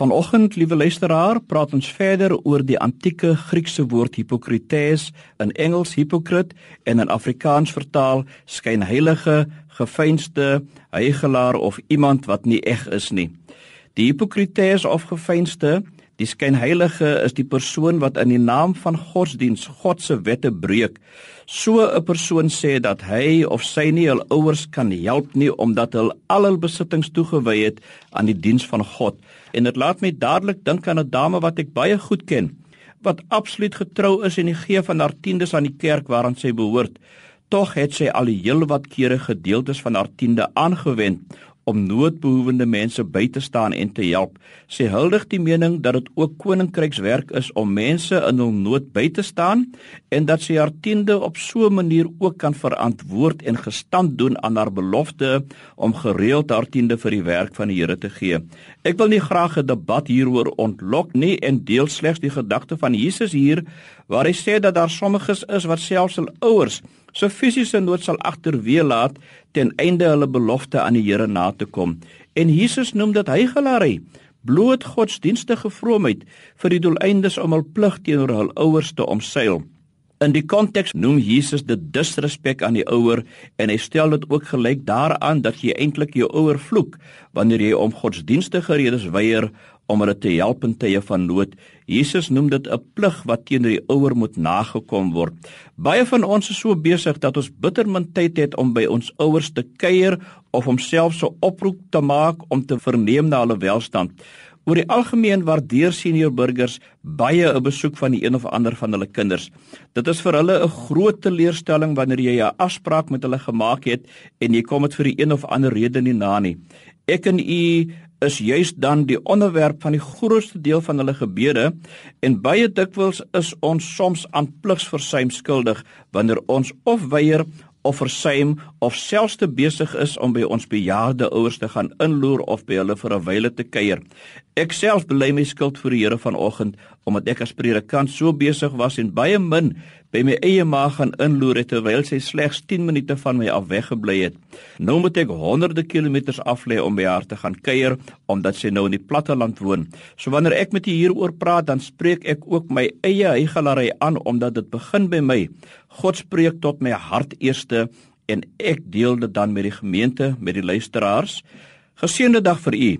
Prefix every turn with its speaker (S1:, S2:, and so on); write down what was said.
S1: Vanoggend, liewe luisteraar, praat ons verder oor die antieke Griekse woord hypokrites, in Engels hypocrite en in Afrikaans vertaal skynheilige, gefeinste, heiligelaar of iemand wat nie eg is nie. Die hypokrites of gefeinste, die skynheilige is die persoon wat in die naam van godsdiens God se wette breek. So 'n persoon sê dat hy of sy nie hul ouers kan help nie omdat hulle al hul besittings toegewy het aan die diens van God en dit laat my dadelik dink aan 'n dame wat ek baie goed ken wat absoluut getrou is en gee van haar tiendes aan die kerk waaraan sy behoort. Tog het sy al heelwat kere gedeeltes van haar tiende aangewend om noodbehoevende mense by te staan en te help. Sy huldig die mening dat dit ook koninkrykswerk is om mense in hul nood by te staan en dat sy haar tiende op so 'n manier ook kan verantwoord en gestand doen aan haar belofte om gereeld haar tiende vir die werk van die Here te gee. Ek wil nie graag 'n debat hieroor ontlok nie en deel slegs die gedagte van Jesus hier waar hy sê dat daar sommiges is wat selfs hul ouers so fisiese nood sal agterweë laat ten einde hulle belofte aan die Here na te kom. En Jesus noem dit heiligelaarry, bloot godsdienstige vroomheid vir die doeleindes om hul plig teenoor hul ouers te omseil. In die konteks noem Jesus dit disrespek aan die ouer en hy stel dit ook gelyk daaraan dat jy eintlik jou ouer vloek wanneer jy om godsdienstige redes weier om hulle te help in tye van nood. Jesus noem dit 'n plig wat teenoor die ouer moet nagekom word. Baie van ons is so besig dat ons bitter min tyd het om by ons ouers te kuier of om self so oproep te maak om te verneem na hulle welstand. Oor die algemeen waardeer senior burgers baie 'n besoek van die een of ander van hulle kinders. Dit is vir hulle 'n groot teleurstelling wanneer jy 'n afspraak met hulle gemaak het en jy kom dit vir die een of ander rede nie na nie. Ek en u is juis dan die onderwerp van die grootste deel van hulle gebede en baie dikwels is ons soms aan pligsversuim skuldig wanneer ons of weier of versuim of selfs te besig is om by ons bejaarde ouers te gaan inloer of by hulle vir 'n wyle te kuier. Ek self bely my skuld voor die Here vanoggend omdat ek as predikant so besig was en baie min by my eie ma gaan inloer terwyl sy slegs 10 minute van my af weggebly het. Nou moet ek honderde kilometers af lê om by haar te gaan kuier omdat sy nou in die platte land woon. So wanneer ek met u hieroor praat, dan spreek ek ook my eie heigalary aan omdat dit begin by my. God spreek tot my hart eerste en ek deel dit dan met die gemeente, met die luisteraars. Geseënde dag vir u.